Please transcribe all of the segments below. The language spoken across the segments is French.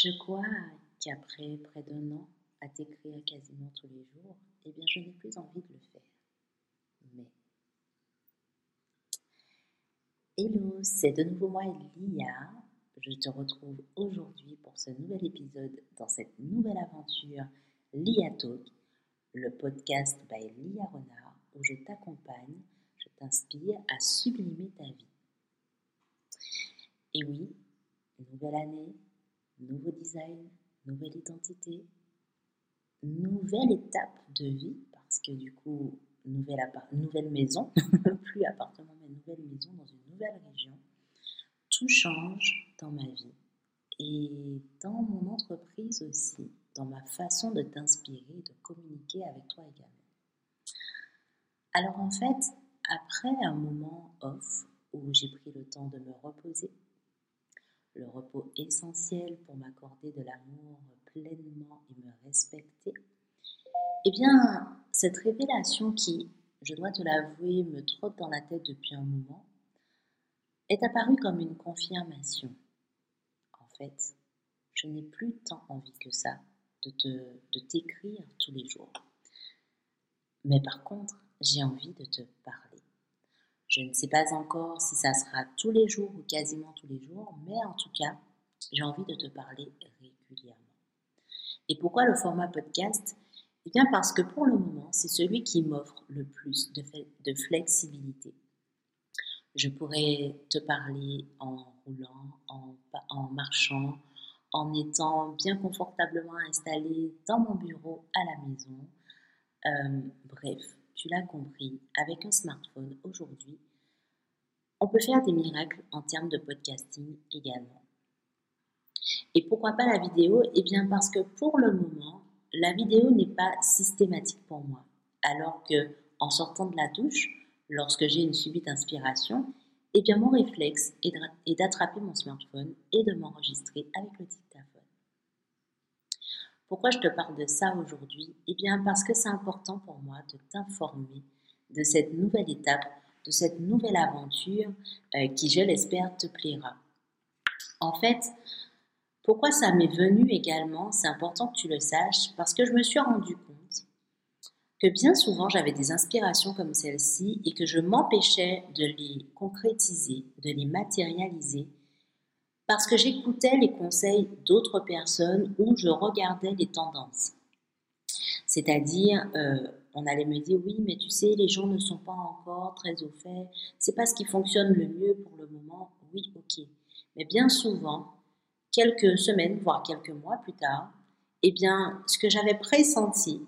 Je crois qu'après près d'un an à t'écrire quasiment tous les jours, eh bien, je n'ai plus envie de le faire. Mais. Hello, c'est de nouveau moi, Lia. Je te retrouve aujourd'hui pour ce nouvel épisode dans cette nouvelle aventure Lia Talk, le podcast by Lia Renard où je t'accompagne, je t'inspire à sublimer ta vie. Et oui, nouvelle année, nouveau design, nouvelle identité, nouvelle étape de vie, parce que du coup, nouvelle, maison, plus appartement, mais nouvelle maison dans une nouvelle région. Tout change dans ma vie et dans mon entreprise aussi, dans ma façon de t'inspirer, de communiquer avec toi également. Alors en fait, après un moment off où j'ai pris le temps de me reposer, le repos essentiel pour m'accorder de l'amour pleinement et me respecter, eh bien, cette révélation qui, je dois te l'avouer, me trotte dans la tête depuis un moment, est apparue comme une confirmation. En fait, je n'ai plus tant envie que ça de, te, de t'écrire tous les jours. Mais par contre, j'ai envie de te parler. Je ne sais pas encore si ça sera tous les jours ou quasiment tous les jours, mais en tout cas, j'ai envie de te parler régulièrement. Et pourquoi le format podcast? Eh bien parce que pour le moment, c'est celui qui m'offre le plus de, flexibilité. Je pourrais te parler en roulant, en, en marchant, en étant bien confortablement installé dans mon bureau à la maison. Euh, bref, tu l'as compris, avec un smartphone aujourd'hui, on peut faire des miracles en termes de podcasting également. Et pourquoi pas la vidéo? Eh bien parce que pour le moment, la vidéo n'est pas systématique pour moi. Alors que en sortant de la douche, lorsque j'ai une subite inspiration, eh bien mon réflexe est d'attraper mon smartphone et de m'enregistrer avec le dictaphone. Pourquoi je te parle de ça aujourd'hui? Eh bien parce que c'est important pour moi de t'informer de cette nouvelle étape, de cette nouvelle aventure euh, qui, je l'espère, te plaira. En fait, pourquoi ça m'est venu également, c'est important que tu le saches, parce que je me suis rendu compte que bien souvent j'avais des inspirations comme celle-ci et que je m'empêchais de les concrétiser, de les matérialiser parce que j'écoutais les conseils d'autres personnes ou je regardais les tendances. C'est-à-dire, euh, on allait me dire oui, mais tu sais, les gens ne sont pas encore très au fait, c'est pas ce qui fonctionne le mieux pour le moment. Oui, ok. Mais bien souvent, quelques semaines, voire quelques mois plus tard, eh bien, ce que j'avais pressenti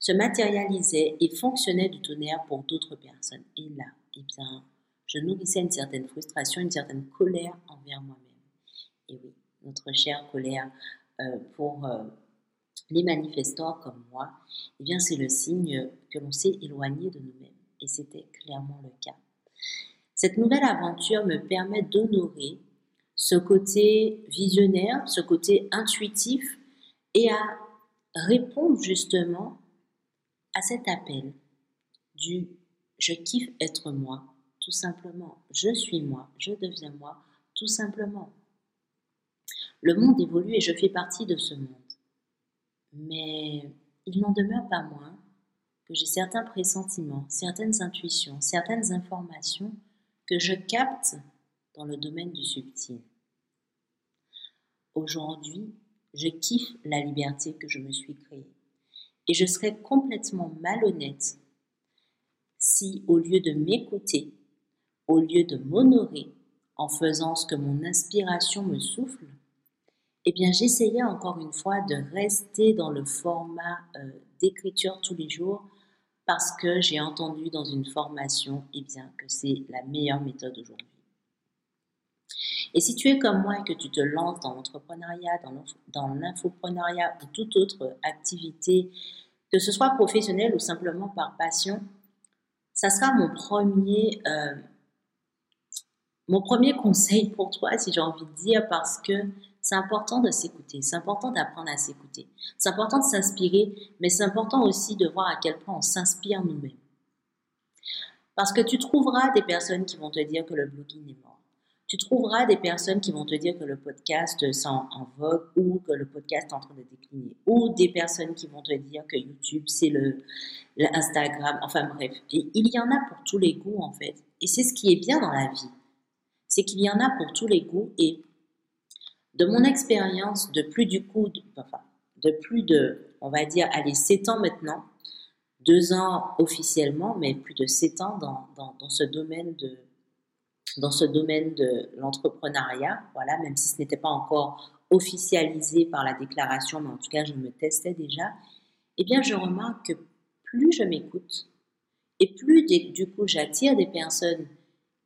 se matérialisait et fonctionnait du tonnerre pour d'autres personnes. Et là, eh bien, je nourrissais une certaine frustration, une certaine colère envers moi-même. Et oui, notre chère colère euh, pour euh, les manifestants comme moi, eh bien c'est le signe que l'on s'est éloigné de nous-mêmes. Et c'était clairement le cas. Cette nouvelle aventure me permet d'honorer ce côté visionnaire, ce côté intuitif et à répondre justement à cet appel du je kiffe être moi, tout simplement. Je suis moi, je deviens moi, tout simplement. Le monde évolue et je fais partie de ce monde. Mais il n'en demeure pas moins que j'ai certains pressentiments, certaines intuitions, certaines informations que je capte dans le domaine du subtil. Aujourd'hui, je kiffe la liberté que je me suis créée. Et je serais complètement malhonnête si, au lieu de m'écouter, au lieu de m'honorer en faisant ce que mon inspiration me souffle, eh bien, j'essayais encore une fois de rester dans le format euh, d'écriture tous les jours parce que j'ai entendu dans une formation eh bien, que c'est la meilleure méthode aujourd'hui. Et si tu es comme moi et que tu te lances dans l'entrepreneuriat, dans l'infoprenariat ou toute autre activité, que ce soit professionnelle ou simplement par passion, ça sera mon premier, euh, mon premier conseil pour toi, si j'ai envie de dire, parce que c'est important de s'écouter, c'est important d'apprendre à s'écouter, c'est important de s'inspirer, mais c'est important aussi de voir à quel point on s'inspire nous-mêmes. Parce que tu trouveras des personnes qui vont te dire que le blogging est mort. tu trouveras des personnes qui vont te dire que le podcast est en vogue ou que le podcast est en train de décliner. Ou des personnes qui vont te dire que YouTube, c'est le, Instagram. Enfin bref, il y en a pour tous les goûts en fait. Et c'est ce qui est bien dans la vie. C'est qu'il y en a pour tous les goûts. Et de mon expérience de plus du coup, de, enfin, de plus de, on va dire, allez, 7 ans maintenant, deux ans officiellement, mais plus de 7 ans dans, dans, dans ce domaine de dans ce domaine de l'entrepreneuriat, voilà, même si ce n'était pas encore officialisé par la déclaration, mais en tout cas je me testais déjà, eh bien je remarque que plus je m'écoute et plus du coup j'attire des personnes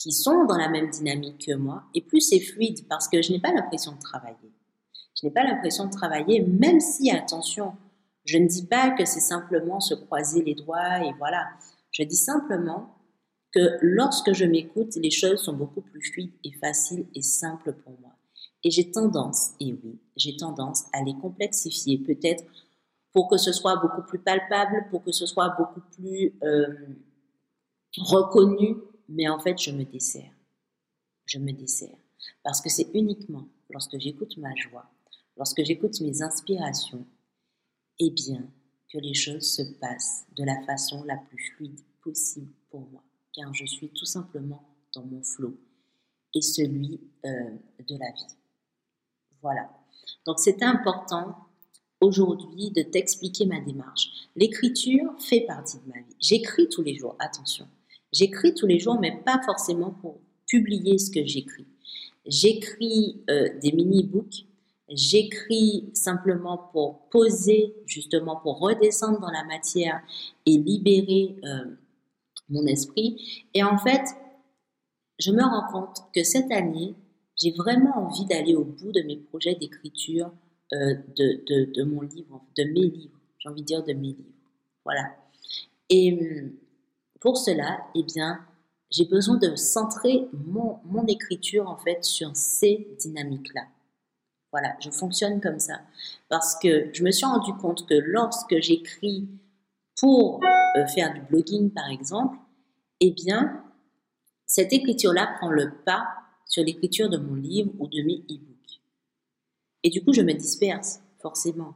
qui sont dans la même dynamique que moi, et plus c'est fluide parce que je n'ai pas l'impression de travailler. Je n'ai pas l'impression de travailler, même si, attention, je ne dis pas que c'est simplement se croiser les doigts et voilà. Je dis simplement que lorsque je m'écoute, les choses sont beaucoup plus fluides et faciles et simples pour moi. Et j'ai tendance, et oui, j'ai tendance à les complexifier peut-être pour que ce soit beaucoup plus palpable, pour que ce soit beaucoup plus euh, reconnu, mais en fait, je me desserre. Je me desserre. Parce que c'est uniquement lorsque j'écoute ma joie, lorsque j'écoute mes inspirations, eh bien, que les choses se passent de la façon la plus fluide possible pour moi car je suis tout simplement dans mon flot et celui euh, de la vie. Voilà. Donc c'est important aujourd'hui de t'expliquer ma démarche. L'écriture fait partie de ma vie. J'écris tous les jours, attention. J'écris tous les jours, mais pas forcément pour publier ce que j'écris. J'écris euh, des mini-books, j'écris simplement pour poser, justement pour redescendre dans la matière et libérer euh, mon esprit. Et en fait, je me rends compte que cette année, j'ai vraiment envie d'aller au bout de mes projets d'écriture euh, de, de, mon livre, de mes livres. J'ai envie de dire de mes livres. Voilà. Et hum, pour cela, eh bien, j'ai besoin de centrer mon, écriture en fait sur ces dynamiques-là. Voilà, je fonctionne comme ça. Parce que je me suis rendu compte que lorsque j'écris pour euh, faire du blogging, par exemple, eh bien, cette écriture-là prend le pas sur l'écriture de mon livre ou de mes e-books. Et du coup, je me disperse, forcément.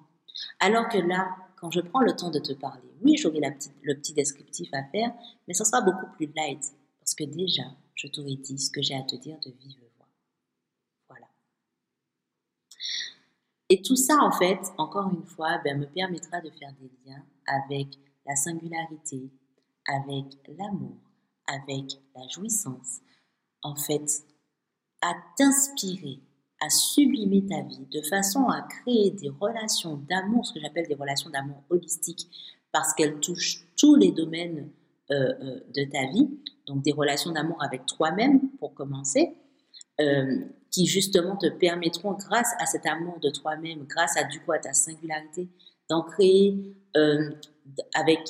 Alors que là, quand je prends le temps de te parler, oui, j'aurai le petit descriptif à faire, mais ça sera beaucoup plus light, parce que déjà, je t'aurai dit ce que j'ai à te dire de vive voix. Voilà. Et tout ça, en fait, encore une fois, ben, me permettra de faire des liens avec la singularité, avec l'amour, avec la jouissance, en fait, à t'inspirer, à sublimer ta vie de façon à créer des relations d'amour, ce que j'appelle des relations d'amour holistiques, parce qu'elles touchent tous les domaines euh, euh, de ta vie, donc des relations d'amour avec toi-même pour commencer, euh, qui justement te permettront, grâce à cet amour de toi-même, grâce à du coup à ta singularité, d'en créer avec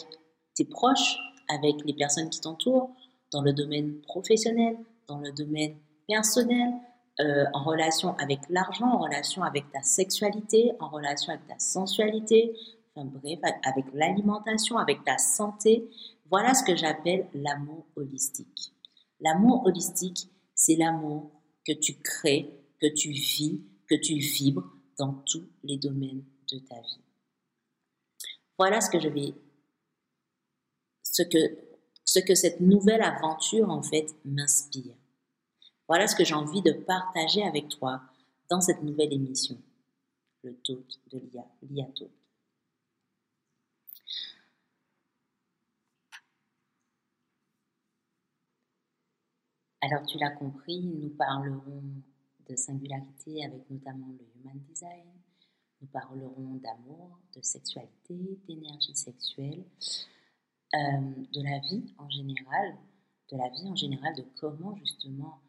tes proches, avec les personnes qui t'entourent, dans le domaine professionnel, dans le domaine personnel, euh, en relation avec l'argent, en relation avec ta sexualité, en relation avec ta sensualité, enfin bref, avec l'alimentation, avec ta santé. Voilà ce que j'appelle l'amour holistique. L'amour holistique, c'est l'amour que tu crées, que tu vis, que tu vibres dans tous les domaines de ta vie. Voilà ce que je vais ce que, ce que cette nouvelle aventure en fait m'inspire. Voilà ce que j'ai envie de partager avec toi dans cette nouvelle émission, le talk de l'IA, l'IA Talk. Alors tu l'as compris, nous parlerons de singularité avec notamment le Human Design. Nous parlerons d'amour, de sexualité, d'énergie sexuelle, euh, de la vie en général, de la vie en général, de comment justement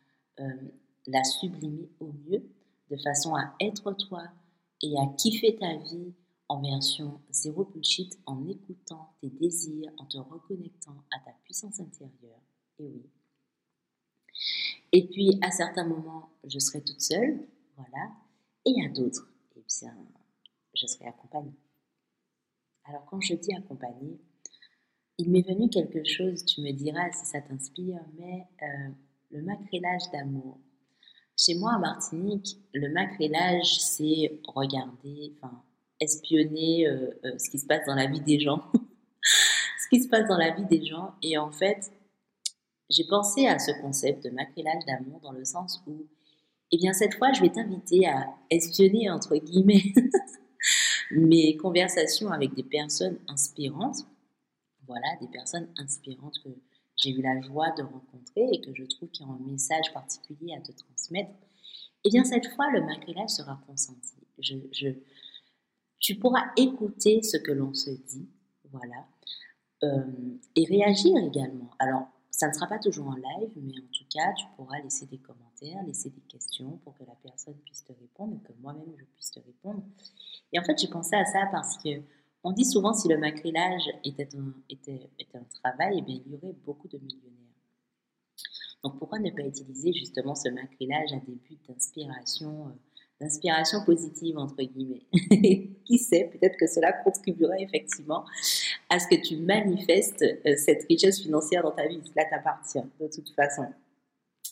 la sublimer au mieux, de façon à être toi et à kiffer ta vie en version zéro bullshit, en écoutant tes désirs, en te reconnectant à ta puissance intérieure. Et oui. Et puis, à certains moments, je serai toute seule, voilà. Et à d'autres, eh bien, je serai accompagnée. Alors, quand je dis accompagnée, il m'est venu quelque chose, tu me diras si ça t'inspire, mais euh, le macrélage d'amour. Chez moi, à Martinique, le macrélage, c'est regarder, enfin, espionner euh, euh, ce qui se passe dans la vie des gens. ce qui se passe dans la vie des gens. Et en fait, j'ai pensé à ce concept de macrélage d'amour dans le sens où, eh bien, cette fois, je vais t'inviter à espionner, entre guillemets, mes conversations avec des personnes inspirantes. Voilà, des personnes inspirantes que j'ai eu la joie de rencontrer et que je trouve qui ont un message particulier à te transmettre, eh bien cette fois, le macrélage sera consenti. Tu pourras écouter ce que l'on se dit, voilà, euh, et réagir également. Alors, ça ne sera pas toujours en live, mais en tout cas, tu pourras laisser des commentaires, laisser des questions pour que la personne puisse te répondre et que moi-même je puisse te répondre. Et en fait, j'ai pensé à ça parce que on dit souvent si le macrélage était un, travail, eh il y aurait beaucoup de millionnaires. Donc pourquoi ne pas utiliser justement ce macrélage à des buts d'inspiration, euh, d'inspiration positive entre guillemets? Qui sait, peut-être que cela contribuera effectivement à ce que tu manifestes euh, cette richesse financière dans ta vie. Cela t'appartient de toute façon.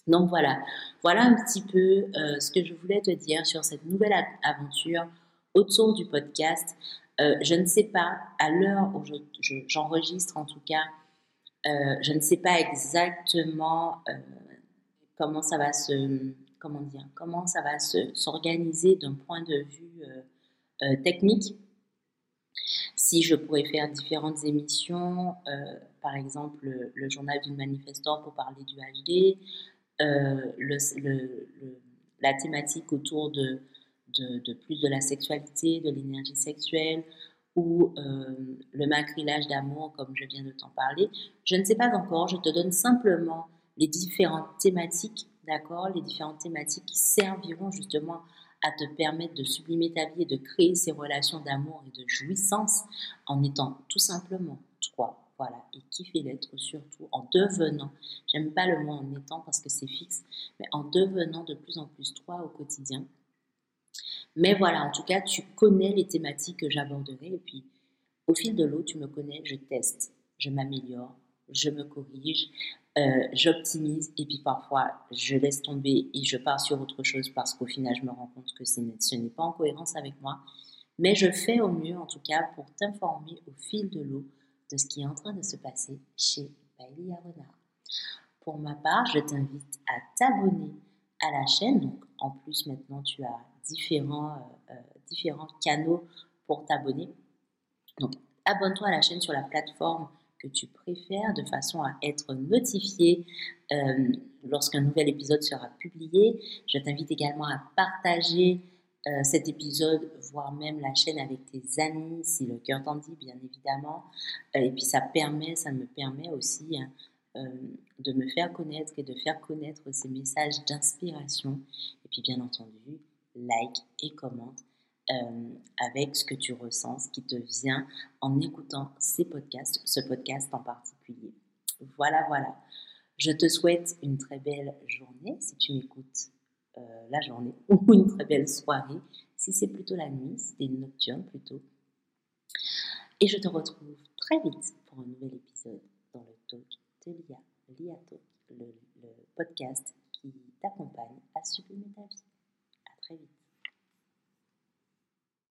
Donc voilà, voilà un petit peu euh, ce que je voulais te dire sur cette nouvelle aventure autour du podcast. Euh, je ne sais pas, à l'heure où j'enregistre en tout cas, euh, je ne sais pas exactement euh, comment ça va se, comment dire, comment ça va s'organiser d'un point de vue technique. Si je pourrais faire différentes émissions, par exemple le, journal d'une manifestant pour parler du HD, la thématique autour de de, plus de la sexualité, de l'énergie sexuelle ou euh, le macrilage d'amour, comme je viens de t'en parler. Je ne sais pas encore, je te donne simplement les différentes thématiques, d'accord? Les différentes thématiques qui serviront justement à te permettre de sublimer ta vie et de créer ces relations d'amour et de jouissance en étant tout simplement toi. Voilà, et kiffer l'être surtout en devenant, j'aime pas le mot en étant parce que c'est fixe, mais en devenant de plus en plus toi au quotidien, mais voilà, en tout cas, tu connais les thématiques que j'aborderai. Et puis, au fil de l'eau, tu me connais, je teste, je m'améliore, je me corrige, euh, j'optimise. Et puis parfois, je laisse tomber et je pars sur autre chose parce qu'au final, je me rends compte que ce n'est pas en cohérence avec moi. Mais je fais au mieux, en tout cas, pour t'informer au fil de l'eau de ce qui est en train de se passer chez Bailey Renard. Pour ma part, je t'invite à t'abonner à la chaîne. Donc, en plus, maintenant, tu as différents, euh, euh, différents canaux pour t'abonner. Donc, abonne-toi à la chaîne sur la plateforme que tu préfères de façon à être notifié euh, lorsqu'un nouvel épisode sera publié. Je t'invite également à partager cet épisode, voire même la chaîne avec tes amis, si le cœur t'en dit, bien évidemment. et puis ça permet, ça me permet aussi hein, de me faire connaître et de faire connaître ces messages d'inspiration. Et puis bien entendu, like et commente euh, avec ce que tu ressens, ce qui te vient en écoutant ces podcasts, ce podcast en particulier. Voilà, voilà. Je te souhaite une très belle journée si tu m'écoutes euh, la journée ou une très belle soirée si c'est plutôt la nuit, si c'est une nocturne plutôt. Et je te retrouve très vite pour un nouvel épisode dans le talk de l'IA, l'IA Talk, le, le podcast qui t'accompagne à sublimer ta vie. Très vite.